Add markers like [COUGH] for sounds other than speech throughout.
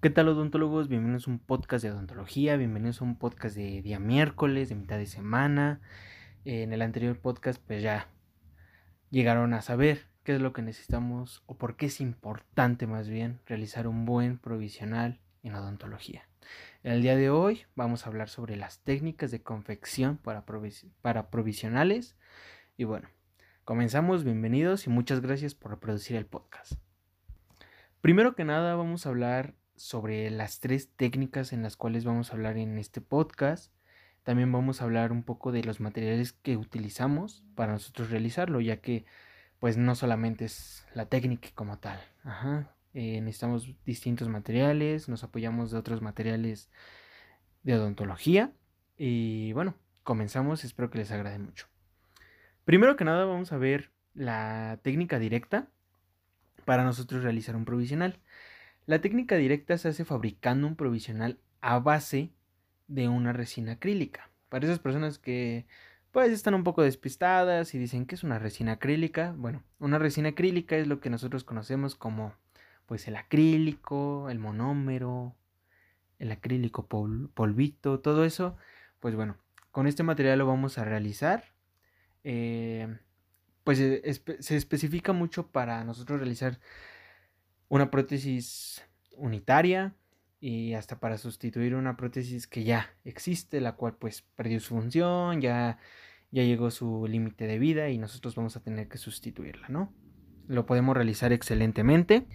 ¿Qué tal odontólogos? Bienvenidos a un podcast de odontología, bienvenidos a un podcast de día miércoles, de mitad de semana. En el anterior podcast pues ya llegaron a saber qué es lo que necesitamos o por qué es importante más bien realizar un buen provisional en odontología. En el día de hoy vamos a hablar sobre las técnicas de confección para, para provisionales y bueno, comenzamos, bienvenidos y muchas gracias por reproducir el podcast. Primero que nada vamos a hablar sobre las tres técnicas en las cuales vamos a hablar en este podcast. También vamos a hablar un poco de los materiales que utilizamos para nosotros realizarlo, ya que pues no solamente es la técnica como tal. Eh, necesitamos distintos materiales, nos apoyamos de otros materiales de odontología. Y bueno, comenzamos, espero que les agrade mucho. Primero que nada vamos a ver la técnica directa para nosotros realizar un provisional. La técnica directa se hace fabricando un provisional a base de una resina acrílica. Para esas personas que pues están un poco despistadas y dicen que es una resina acrílica, bueno, una resina acrílica es lo que nosotros conocemos como pues el acrílico, el monómero, el acrílico polvito, todo eso, pues bueno, con este material lo vamos a realizar. Eh, pues se especifica mucho para nosotros realizar una prótesis unitaria y hasta para sustituir una prótesis que ya existe, la cual pues perdió su función, ya, ya llegó su límite de vida y nosotros vamos a tener que sustituirla, ¿no? Lo podemos realizar excelentemente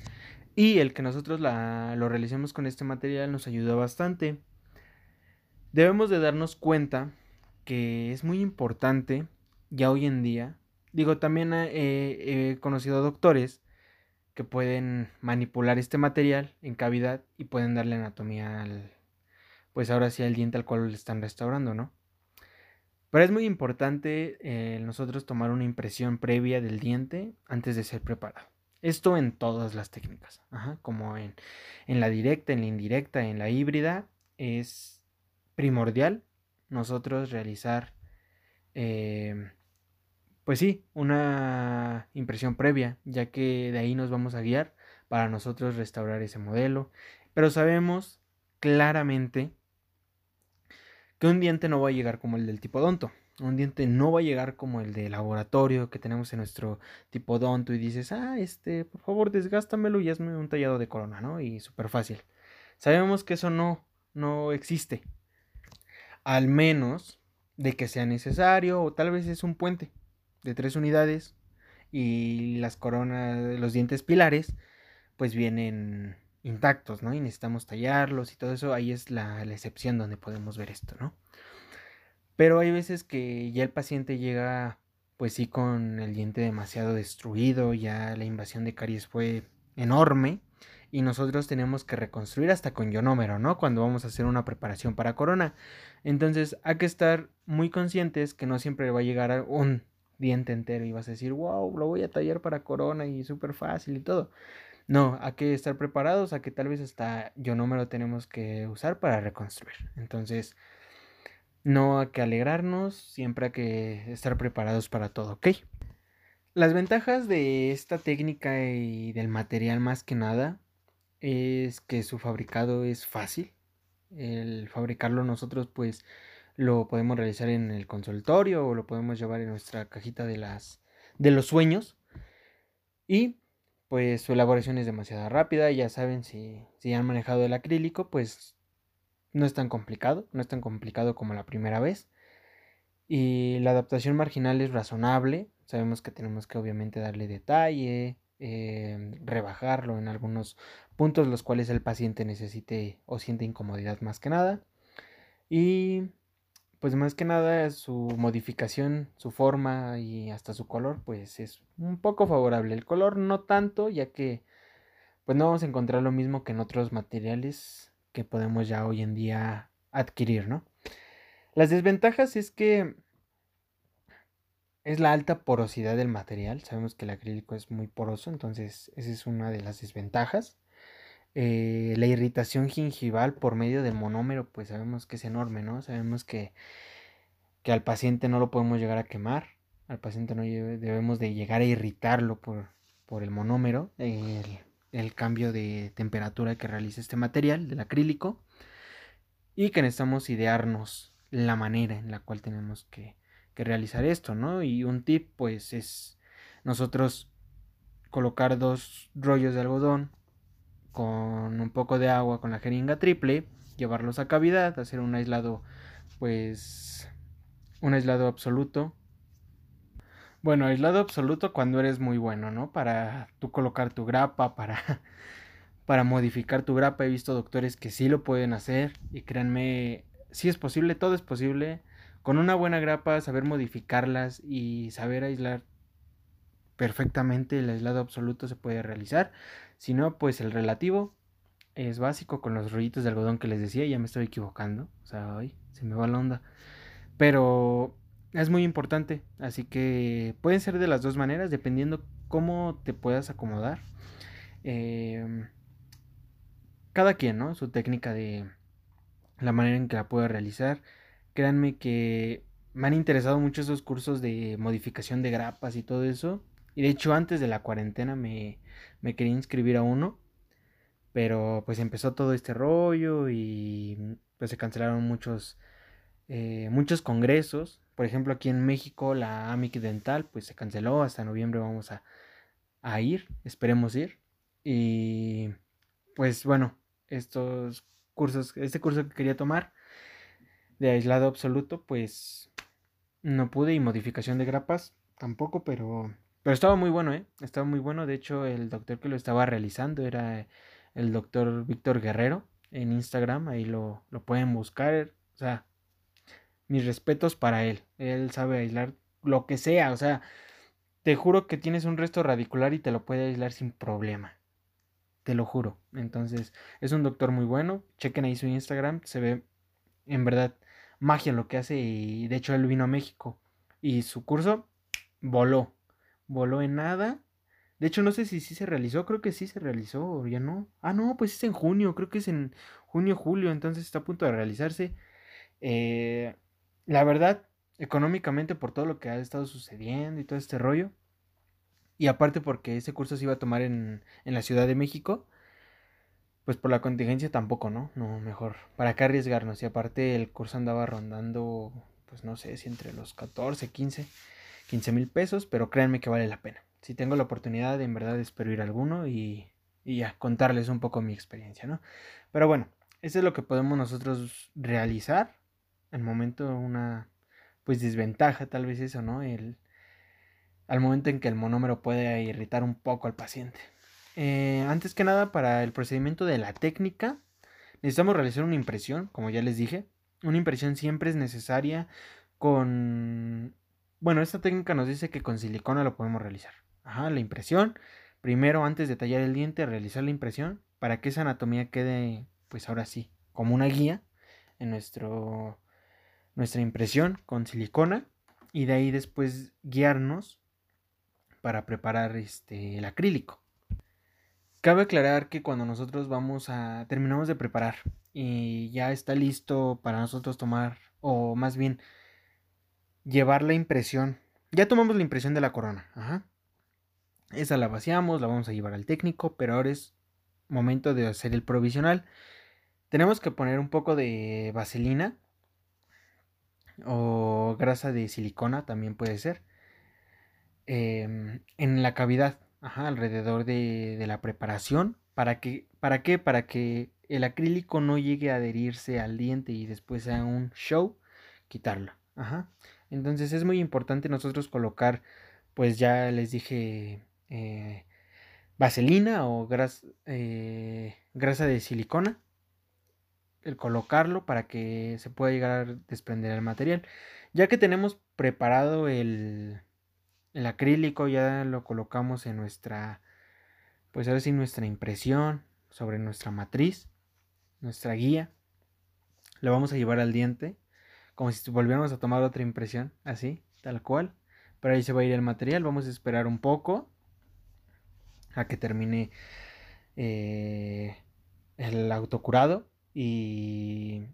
y el que nosotros la, lo realicemos con este material nos ayuda bastante. Debemos de darnos cuenta que es muy importante ya hoy en día, digo, también he conocido doctores que pueden manipular este material en cavidad y pueden darle anatomía al, pues ahora sí al diente al cual le están restaurando, ¿no? Pero es muy importante eh, nosotros tomar una impresión previa del diente antes de ser preparado. Esto en todas las técnicas, como en, en, la directa, en la indirecta, en la híbrida, es primordial nosotros realizar eh, pues sí, una impresión previa, ya que de ahí nos vamos a guiar para nosotros restaurar ese modelo. Pero sabemos claramente que un diente no va a llegar como el del tipodonto. Un diente no va a llegar como el de laboratorio que tenemos en nuestro tipodonto y dices, ah, este, por favor, desgástamelo y hazme un tallado de corona, ¿no? Y súper fácil. Sabemos que eso no, no existe. Al menos de que sea necesario o tal vez es un puente de tres unidades y las coronas, los dientes pilares, pues vienen intactos, ¿no? Y necesitamos tallarlos y todo eso, ahí es la, excepción donde podemos ver esto, ¿no? Pero hay veces que ya el paciente llega, pues sí, con el diente demasiado destruido, ya la invasión de caries fue enorme y nosotros tenemos que reconstruir hasta con ionómero, ¿no? Cuando vamos a hacer una preparación para corona. Entonces hay que estar muy conscientes que no siempre va a llegar un diente entero y vas a decir, wow, lo voy a tallar para corona y súper fácil y todo. No, hay que estar preparados a que tal vez hasta yo no me lo tenemos que usar para reconstruir. Entonces, no hay que alegrarnos, siempre hay que estar preparados para todo, ¿ok? Las ventajas de esta técnica y del material más que nada es que su fabricado es fácil. El fabricarlo nosotros pues lo podemos realizar en el consultorio o lo podemos llevar en nuestra cajita de las de los sueños. Y pues su elaboración es demasiado rápida ya saben si, si han manejado el acrílico pues no es tan complicado no es tan complicado como la primera vez. Y la adaptación marginal es razonable sabemos que tenemos que obviamente darle detalle eh, rebajarlo en algunos puntos los cuales el paciente necesite o siente incomodidad más que nada. Y pues más que nada su modificación, su forma y hasta su color, pues es un poco favorable. El color no tanto, ya que pues no vamos a encontrar lo mismo que en otros materiales que podemos ya hoy en día adquirir, ¿no? Las desventajas es que es la alta porosidad del material. Sabemos que el acrílico es muy poroso, entonces esa es una de las desventajas. Eh, la irritación gingival por medio del monómero, pues sabemos que es enorme, ¿no? Sabemos que, que al paciente no lo podemos llegar a quemar, al paciente no debemos de llegar a irritarlo por, por el monómero. el cambio de temperatura que realiza este material del acrílico y que necesitamos idearnos la manera en la cual tenemos que, que realizar esto, ¿no? Y un tip pues es nosotros colocar dos rollos de algodón con un poco de agua con la jeringa triple, llevarlos a cavidad, hacer un aislado pues un aislado absoluto. Bueno, aislado absoluto cuando eres muy bueno, ¿no? Para tú colocar tu grapa, para [LAUGHS] para modificar tu grapa. He visto doctores que sí lo pueden hacer y créanme, sí es posible, todo es posible. Con una buena grapa, saber modificarlas y saber aislar perfectamente el aislado absoluto se puede realizar. Si no, pues el relativo es básico con los rollitos de algodón que les decía, ya me estoy equivocando. O sea, ay, se me va la onda. Pero es muy importante, así que pueden ser de las dos maneras, dependiendo cómo te puedas acomodar. Eh, cada quien, ¿no? Su técnica de la manera en que la puede realizar. Créanme que me han interesado mucho esos cursos de modificación de grapas y todo eso. Y de hecho antes de la cuarentena me, me quería inscribir a uno. Pero pues empezó todo este rollo y pues se cancelaron muchos, eh, muchos congresos. Por ejemplo aquí en México la AMIC Dental pues se canceló. Hasta noviembre vamos a, a ir. Esperemos ir. Y pues bueno, estos cursos, este curso que quería tomar de aislado absoluto, pues no pude y modificación de grapas tampoco, pero pero estaba muy bueno, ¿eh? Estaba muy bueno. De hecho, el doctor que lo estaba realizando era el doctor Víctor Guerrero en Instagram. Ahí lo, lo pueden buscar. O sea, mis respetos para él. Él sabe aislar lo que sea. O sea, te juro que tienes un resto radicular y te lo puede aislar sin problema te lo juro. Entonces, es un doctor muy bueno. Chequen ahí su Instagram, se ve en verdad magia lo que hace y de hecho él vino a México y su curso voló, voló en nada. De hecho, no sé si sí se realizó, creo que sí se realizó o ya no. Ah, no, pues es en junio, creo que es en junio, julio, entonces está a punto de realizarse. Eh, la verdad, económicamente por todo lo que ha estado sucediendo y todo este rollo, y aparte porque ese curso se iba a tomar en, en la Ciudad de México, pues por la contingencia tampoco, ¿no? No, mejor. ¿Para qué arriesgarnos? Y aparte el curso andaba rondando, pues no sé si entre los 14, 15, 15 mil pesos, pero créanme que vale la pena. Si tengo la oportunidad, en verdad espero ir a alguno y, y ya, contarles un poco mi experiencia, ¿no? Pero bueno, eso es lo que podemos nosotros realizar. En momento una, pues desventaja tal vez eso, ¿no? El, al momento en que el monómero puede irritar un poco al paciente. Eh, antes que nada, para el procedimiento de la técnica, necesitamos realizar una impresión, como ya les dije. Una impresión siempre es necesaria con... Bueno, esta técnica nos dice que con silicona lo podemos realizar. Ajá, la impresión. Primero, antes de tallar el diente, realizar la impresión para que esa anatomía quede, pues ahora sí, como una guía en nuestro, nuestra impresión con silicona. Y de ahí después guiarnos para preparar este, el acrílico. Cabe aclarar que cuando nosotros vamos a terminamos de preparar y ya está listo para nosotros tomar o más bien llevar la impresión. Ya tomamos la impresión de la corona, ajá. Esa la vaciamos, la vamos a llevar al técnico, pero ahora es momento de hacer el provisional. Tenemos que poner un poco de vaselina o grasa de silicona también puede ser Em, en la cavidad, alrededor de, la preparación. ¿Para, que, ¿Para qué? Para que el acrílico no llegue a adherirse al diente y después sea un show, quitarlo. Entonces es muy importante nosotros colocar, pues ya les dije, eh, vaselina o eh, grasa de silicona. El colocarlo para que se pueda llegar a desprender el material. Ya que tenemos preparado el, el acrílico ya lo colocamos en nuestra, pues ahora sí, nuestra impresión sobre nuestra matriz, nuestra guía. Lo vamos a llevar al diente, como si volviéramos a tomar otra impresión, así, tal cual. Pero ahí se va a ir el material, vamos a esperar un poco a que termine eh, el autocurado y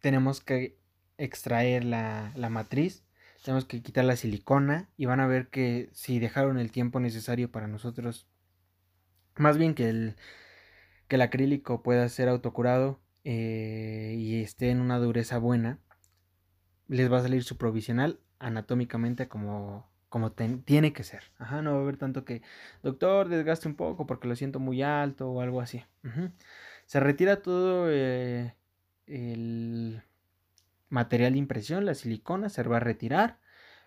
tenemos que extraer la, la matriz tenemos que quitar la silicona y van a ver que si dejaron el tiempo necesario para nosotros más bien que el, que el acrílico pueda ser autocurado eh, y esté en una dureza buena, les va a salir su provisional anatómicamente como, como tiene que ser. Ajá, no va a haber tanto que, doctor, desgaste un poco porque lo siento muy alto o algo así. Se retira todo eh, el material de impresión, la silicona, se va a retirar.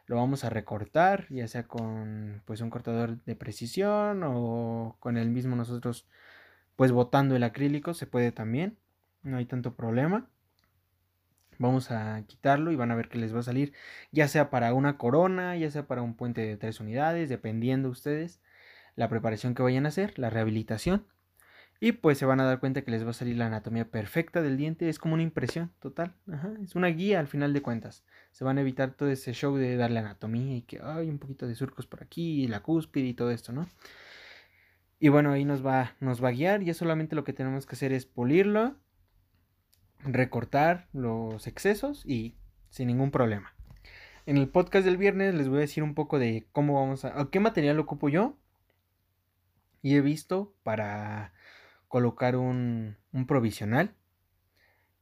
Lo vamos a recortar, ya sea con pues un cortador de precisión o con el mismo nosotros pues botando el acrílico, se puede también, no hay tanto problema. Vamos a quitarlo y van a ver que les va a salir, ya sea para una corona, ya sea para un puente de tres unidades, dependiendo ustedes la preparación que vayan a hacer, la rehabilitación. Y pues se van a dar cuenta que les va a salir la anatomía perfecta del diente. Es como una impresión total. Es una guía al final de cuentas. Se van a evitar todo ese show de darle anatomía y que hay un poquito de surcos por aquí y la cúspide y todo esto, ¿no? Y bueno, ahí nos va, nos va a guiar. Ya solamente lo que tenemos que hacer es pulirlo, recortar los excesos y sin ningún problema. En el podcast del viernes les voy a decir un poco de cómo vamos a... qué material ocupo yo. Y he visto para colocar un, provisional.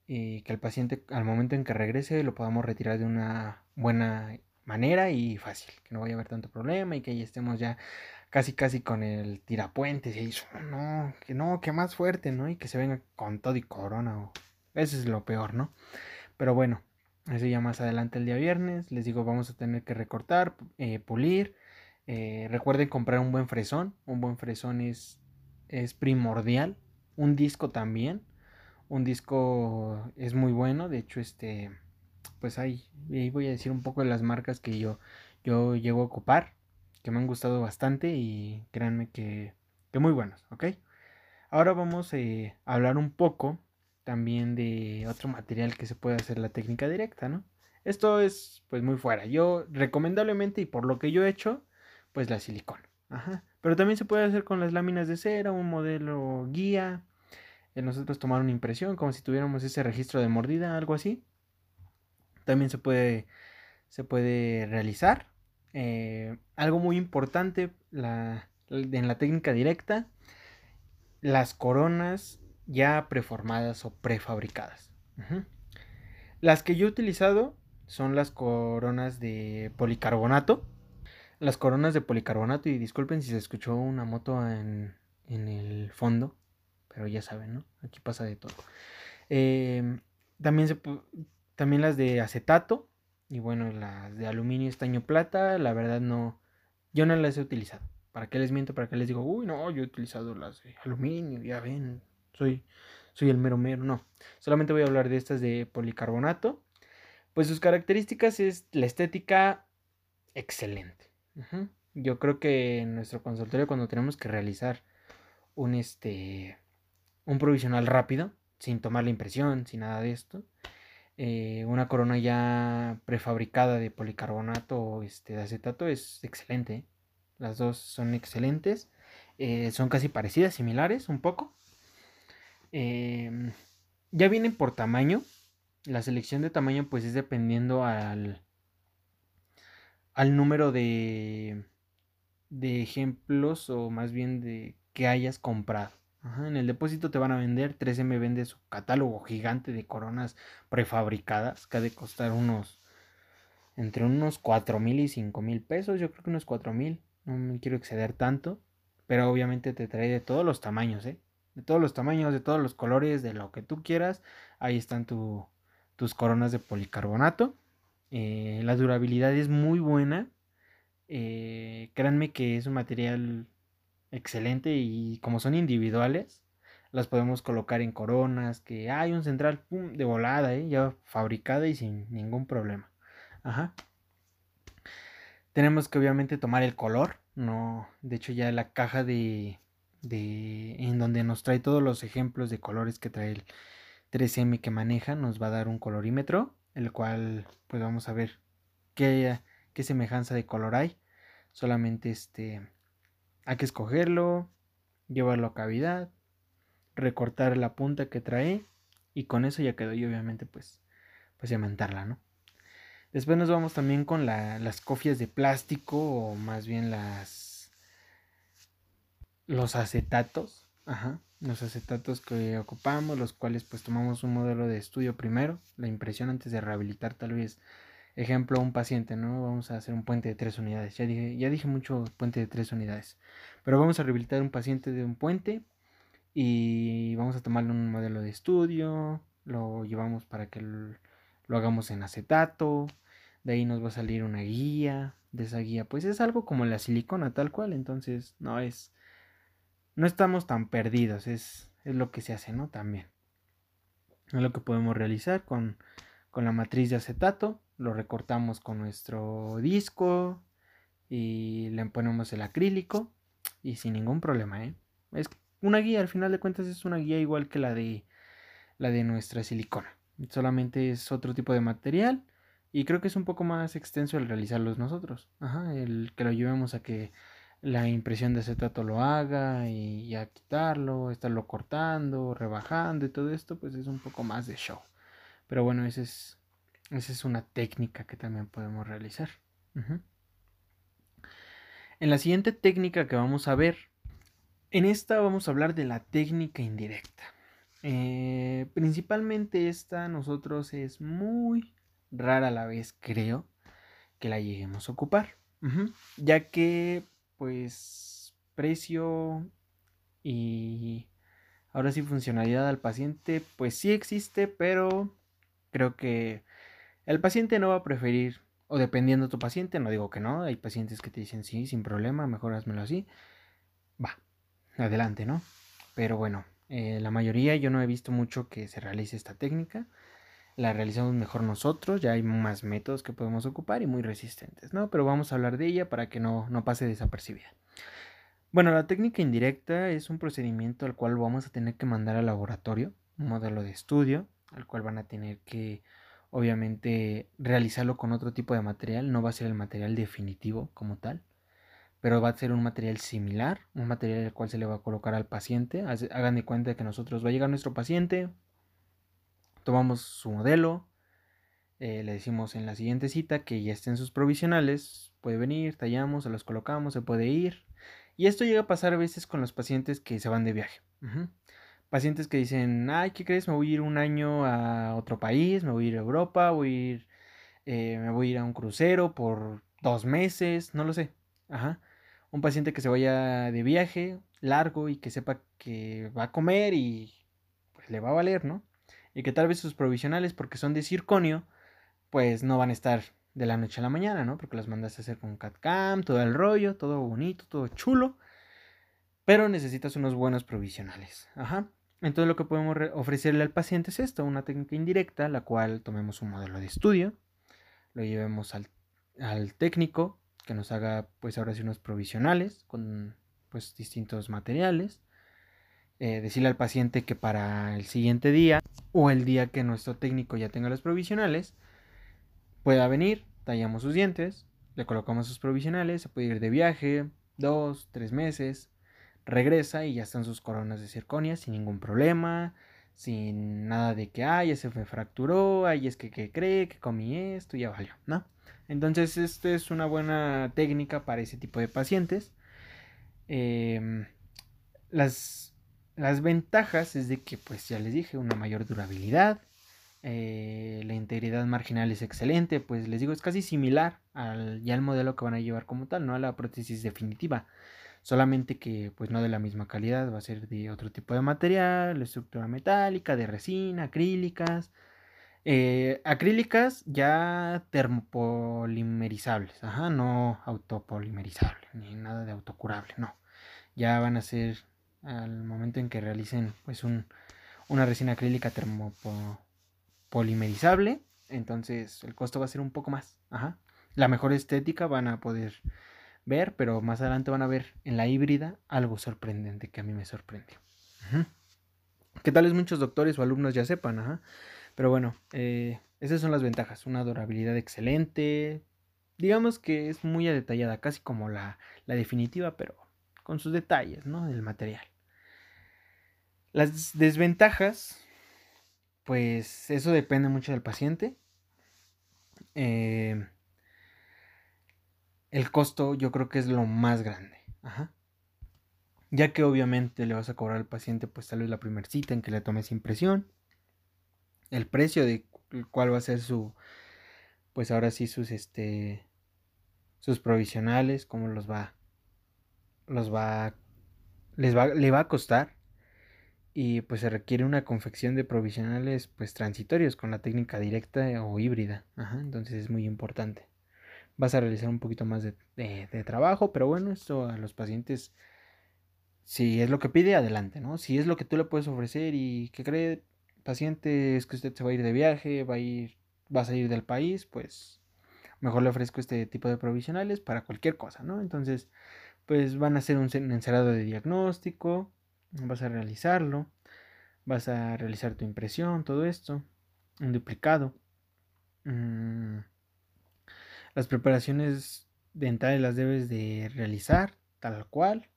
Y que el paciente al momento en que regrese lo podamos retirar de una buena manera y fácil. Que no vaya a haber tanto problema y que ahí estemos ya casi casi con el tirapuentes y no, que no, que más fuerte, ¿no? Y que se venga con todo y corona, o... eso es lo peor, ¿no? Pero bueno, eso ya más adelante el día viernes, les digo, vamos a tener que recortar, eh, pulir, eh, recuerden comprar un buen fresón, un buen fresón es, es primordial, un disco también, un disco es muy bueno, de hecho este, pues ahí, ahí voy a decir un poco de las marcas que yo, yo llego a ocupar, que me han gustado bastante y créanme que, que muy buenos, ¿ok? Ahora vamos eh, a hablar un poco también de otro material que se puede hacer la técnica directa, ¿no? Esto es pues muy fuera. Yo recomendablemente y por lo que yo he hecho, pues la silicona. Ajá. Pero también se puede hacer con las láminas de cera, un modelo guía. Nosotros tomar una impresión como si tuviéramos ese registro de mordida, algo así. También se puede, se puede realizar. Eh, algo muy importante en la técnica directa, las coronas ya preformadas o prefabricadas. Las que yo he utilizado son las coronas de policarbonato. Las coronas de policarbonato, y disculpen si se escuchó una moto en, el fondo, pero ya saben, ¿no? Aquí pasa de todo. Em, también, se, también las de acetato, y bueno, las de aluminio, estaño, plata, la verdad no, yo no las he utilizado. ¿Para qué les miento? ¿Para qué les digo, uy, no, yo he utilizado las de aluminio, ya ven, soy, soy el mero mero? No, solamente voy a hablar de estas de policarbonato. Pues sus características es la estética excelente. Yo creo que en nuestro consultorio cuando tenemos que realizar un este un provisional rápido, sin tomar la impresión, sin nada de esto, eh, una corona ya prefabricada de policarbonato o este, de acetato es excelente. Las dos son excelentes. Eh, son casi parecidas, similares un poco. Em, ya vienen por tamaño. La selección de tamaño pues es dependiendo al, al número de, de ejemplos o más bien de que hayas comprado en el depósito te van a vender, 3M vende su catálogo gigante de coronas prefabricadas, que ha de costar unos, entre unos 4 mil y 5 mil pesos, yo creo que unos 4 mil, no me quiero exceder tanto, pero obviamente te trae de todos los tamaños, ¿eh? De todos los tamaños, de todos los colores, de lo que tú quieras, ahí están tus coronas de policarbonato. Eh, la durabilidad es muy buena. Eh, créanme que es un material excelente y como son individuales, las podemos colocar en coronas, que hay un central de volada, ¿eh? ya fabricada y sin ningún problema. Ajá. Tenemos que obviamente tomar el color, no, de hecho ya la caja de, de en donde nos trae todos los ejemplos de colores que trae el 3M que maneja, nos va a dar un colorímetro, el cual pues vamos a ver qué, qué semejanza de color hay. Solamente este hay que escogerlo, llevarlo a cavidad, recortar la punta que trae y con eso ya quedó y obviamente pues, pues cementarla, ¿no? Después nos vamos también con las cofias de plástico o más bien las los acetatos, ajá, los acetatos que ocupamos, los cuales pues tomamos un modelo de estudio primero, la impresión antes de rehabilitar tal vez, ejemplo, un paciente, ¿no? Vamos a hacer un puente de tres unidades, ya dije, ya dije mucho puente de tres unidades, pero vamos a rehabilitar un paciente de un puente y vamos a tomarle un modelo de estudio, lo llevamos para que lo hagamos en acetato, de ahí nos va a salir una guía, de esa guía, pues es algo como la silicona tal cual, entonces no es, no estamos tan perdidos, es, es lo que se hace, ¿no? También. Es lo que podemos realizar con, con la matriz de acetato, lo recortamos con nuestro disco y le ponemos el acrílico y sin ningún problema, ¿eh? Es una guía, al final de cuentas es una guía igual que la de la de nuestra silicona. Solamente es otro tipo de material y creo que es un poco más extenso el realizarlos nosotros. Ajá, el que lo llevemos a que la impresión de acetato lo haga y ya quitarlo, estarlo cortando, rebajando y todo esto, pues es un poco más de show. Pero bueno, esa es, es una técnica que también podemos realizar. En la siguiente técnica que vamos a ver, en esta vamos a hablar de la técnica indirecta. Eh, principalmente esta nosotros es muy rara la vez, creo, que la lleguemos a ocupar. Ya que, pues, precio y ahora sí funcionalidad al paciente, pues sí existe, pero creo que el paciente no va a preferir, o dependiendo de tu paciente, no digo que no, hay pacientes que te dicen sí, sin problema, mejor házmelo así. Va, adelante, ¿no? Pero bueno, eh, la mayoría yo no he visto mucho que se realice esta técnica la realizamos mejor nosotros, ya hay más métodos que podemos ocupar y muy resistentes, ¿no? Pero vamos a hablar de ella para que no, no pase desapercibida. Bueno, la técnica indirecta es un procedimiento al cual vamos a tener que mandar al laboratorio, un modelo de estudio, al cual van a tener que, obviamente, realizarlo con otro tipo de material, no va a ser el material definitivo como tal, pero va a ser un material similar, un material al cual se le va a colocar al paciente. Hagan de cuenta que nosotros va a llegar nuestro paciente, tomamos su modelo, eh, le decimos en la siguiente cita que ya estén sus provisionales, puede venir, tallamos, se los colocamos, se puede ir. Y esto llega a pasar a veces con los pacientes que se van de viaje. Pacientes que dicen, ay, ¿qué crees? Me voy a ir un año a otro país, me voy a ir a Europa, voy a ir, eh, me voy a ir a un crucero por dos meses, no lo sé. Ajá. Un paciente que se vaya de viaje largo y que sepa que va a comer y pues le va a valer, ¿no? Y que tal vez sus provisionales, porque son de circonio, pues no van a estar de la noche a la mañana, ¿no? Porque las mandaste a hacer con CAD-CAM, todo el rollo, todo bonito, todo chulo, pero necesitas unos buenos provisionales. Ajá. Entonces lo que podemos ofrecerle al paciente es esto, una técnica indirecta, la cual tomemos un modelo de estudio, lo llevemos al, al técnico, que nos haga pues ahora sí unos provisionales con pues distintos materiales eh, decirle al paciente que para el siguiente día o el día que nuestro técnico ya tenga los provisionales, pueda venir, tallamos sus dientes, le colocamos sus provisionales, se puede ir de viaje, dos, tres meses, regresa y ya están sus coronas de circonia sin ningún problema, sin nada de que, ay, se me fracturó, ay, es que, que cree, que comí esto, ya valió, ¿no? Entonces, esta es una buena técnica para ese tipo de pacientes. Em, las las ventajas es de que, pues ya les dije, una mayor durabilidad, eh, la integridad marginal es excelente, pues les digo, es casi similar al ya el modelo que van a llevar como tal, no a la prótesis definitiva, solamente que pues no de la misma calidad, va a ser de otro tipo de material, estructura metálica, de resina, acrílicas, eh, acrílicas ya termopolimerizables, ajá, no autopolimerizables, ni nada de autocurable, no, ya van a ser al momento en que realicen pues un, una resina acrílica termopolimerizable. Entonces el costo va a ser un poco más. Ajá. La mejor estética van a poder ver, pero más adelante van a ver en la híbrida algo sorprendente que a mí me sorprendió. Que tal vez muchos doctores o alumnos ya sepan, ajá. Pero bueno, eh, esas son las ventajas. Una durabilidad excelente. Digamos que es muy detallada, casi como la, la definitiva, pero con sus detalles, ¿no? Del material. Las desventajas, pues eso depende mucho del paciente. Eh, el costo yo creo que es lo más grande. ya que obviamente le vas a cobrar al paciente pues tal vez la primera cita en que le tomes impresión, el precio de cuál va a ser su, pues ahora sí sus, este, sus provisionales, cómo los va, los va, les va, le va a costar y pues se requiere una confección de provisionales pues transitorios con la técnica directa o híbrida, entonces es muy importante. Vas a realizar un poquito más de, de trabajo, pero bueno, esto a los pacientes si es lo que pide, adelante, ¿no? Si es lo que tú le puedes ofrecer y que cree paciente es que usted se va a ir de viaje, va a ir, va a salir del país, pues mejor le ofrezco este tipo de provisionales para cualquier cosa, ¿no? Entonces, pues van a hacer un encerado de diagnóstico, vas a realizarlo, vas a realizar tu impresión, todo esto, un duplicado. Mm, las preparaciones dentales las debes de realizar tal cual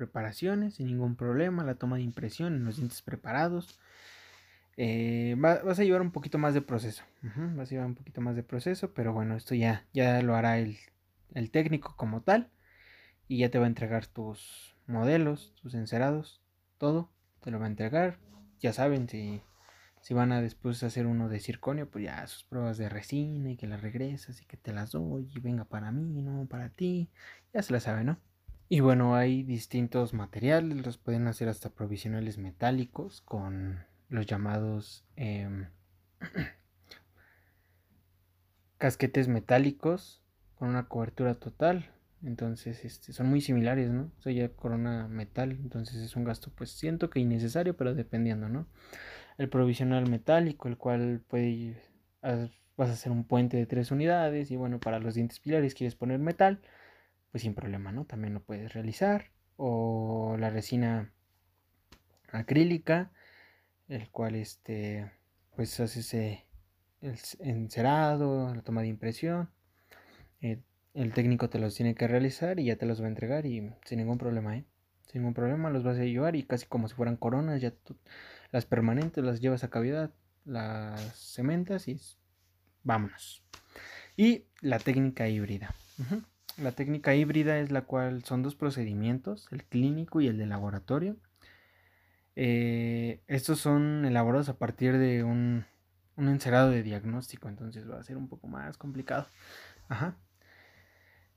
preparaciones sin ningún problema, la toma de impresión los dientes preparados. Eh, vas a llevar un poquito más de proceso, vas a llevar un poquito más de proceso, pero bueno, esto ya, ya lo hará el, el técnico como tal y ya te va a entregar tus modelos, tus encerados, todo, te lo va a entregar. Ya saben, si, si van a después hacer uno de circonio, pues ya sus pruebas de resina y que las regresas y que te las doy y venga para mí, no para ti, ya se la saben, ¿no? Y bueno, hay distintos materiales, los pueden hacer hasta provisionales metálicos con los llamados em, [CLEARS THROAT] casquetes metálicos con una cobertura total. Entonces, este, son muy similares, ¿no? O sea, ya corona metal, entonces es un gasto, pues siento que innecesario, pero dependiendo, ¿no? El provisional metálico, el cual puede, vas a hacer un puente de tres unidades y bueno, para los dientes pilares quieres poner metal pues sin problema, ¿no? También lo puedes realizar. O la resina acrílica, el cual este, pues haces el encerado, la toma de impresión. Eh, el técnico te los tiene que realizar y ya te los va a entregar y sin ningún problema, ¿eh? Sin ningún problema los vas a llevar y casi como si fueran coronas, ya las permanentes las llevas a cavidad, las cementas y vámonos. Y la técnica híbrida. La técnica híbrida es la cual son dos procedimientos, el clínico y el de laboratorio. Eh, estos son elaborados a partir de un, encerado de diagnóstico, entonces va a ser un poco más complicado.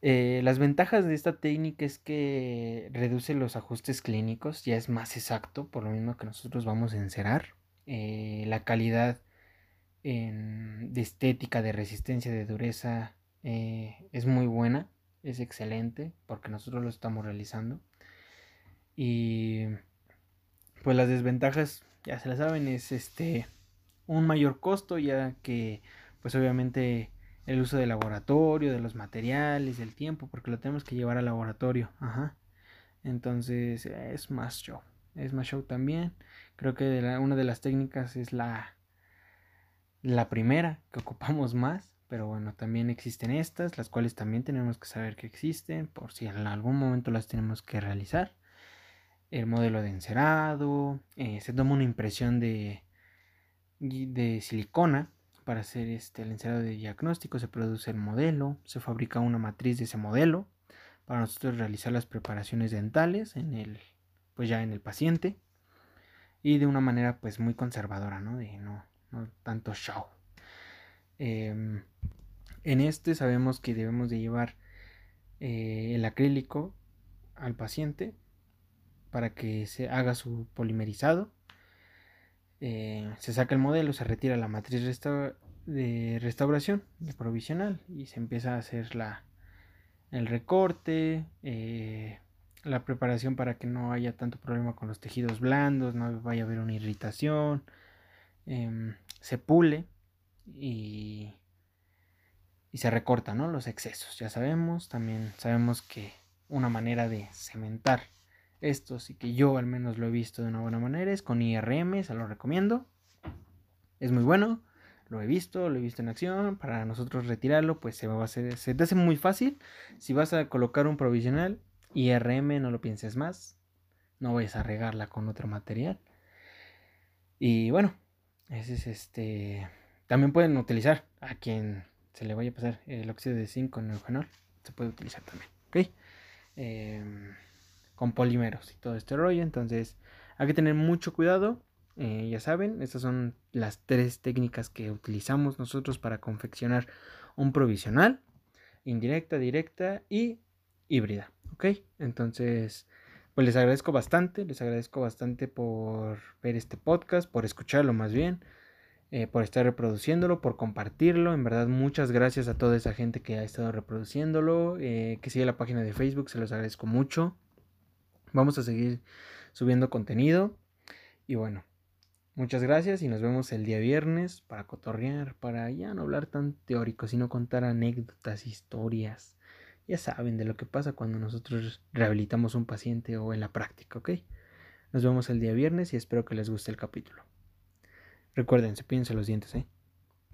Eh, las ventajas de esta técnica es que reduce los ajustes clínicos, ya es más exacto, por lo mismo que nosotros vamos a encerar. Eh, la calidad de estética, de resistencia, de dureza es muy buena es excelente porque nosotros lo estamos realizando. Y pues las desventajas, ya se las saben, es este un mayor costo ya que pues obviamente el uso del laboratorio, de los materiales, el tiempo, porque lo tenemos que llevar al laboratorio. Ajá. Entonces es más show. Es más show también. Creo que una de las técnicas es la, la primera que ocupamos más. Pero bueno, también existen estas, las cuales también tenemos que saber que existen, por si en algún momento las tenemos que realizar. El modelo de encerado, eh, se toma una impresión de, de silicona para hacer este, el encerado de diagnóstico, se produce el modelo, se fabrica una matriz de ese modelo para nosotros realizar las preparaciones dentales en el, pues ya en el paciente y de una manera pues muy conservadora, ¿no? De no, no tanto show. Em, en este sabemos que debemos de llevar eh, el acrílico al paciente para que se haga su polimerizado. Eh, se saca el modelo, se retira la matriz de restauración, provisional, y se empieza a hacer la, el recorte, eh, la preparación para que no haya tanto problema con los tejidos blandos, no vaya a haber una irritación. Em, se pule y, y se recortan ¿no? los excesos. Ya sabemos, también sabemos que una manera de cementar esto, y que yo al menos lo he visto de una buena manera, es con IRM, se lo recomiendo. Es muy bueno, lo he visto, lo he visto en acción. Para nosotros retirarlo, pues se va a hacer, se te hace muy fácil. Si vas a colocar un provisional, IRM, no lo pienses más. No vayas a regarla con otro material. Y bueno, ese es este también pueden utilizar a quien se le vaya a pasar el óxido de zinc con eugenol. Se puede utilizar también. ¿ok? Em, con polímeros y todo este rollo. Entonces hay que tener mucho cuidado. Eh, ya saben, estas son las tres técnicas que utilizamos nosotros para confeccionar un provisional. Indirecta, directa y híbrida. ¿Ok? Entonces, pues les agradezco bastante. Les agradezco bastante por ver este podcast, por escucharlo más bien. Eh, por estar reproduciéndolo, por compartirlo. En verdad, muchas gracias a toda esa gente que ha estado reproduciéndolo, eh, que sigue la página de Facebook, se los agradezco mucho. Vamos a seguir subiendo contenido. Y bueno, muchas gracias y nos vemos el día viernes para cotorrear, para ya no hablar tan teórico, sino contar anécdotas, historias. Ya saben de lo que pasa cuando nosotros rehabilitamos un paciente o en la práctica, ¿ok? Nos vemos el día viernes y espero que les guste el capítulo. Recuerden, cepillense los dientes, ¿eh?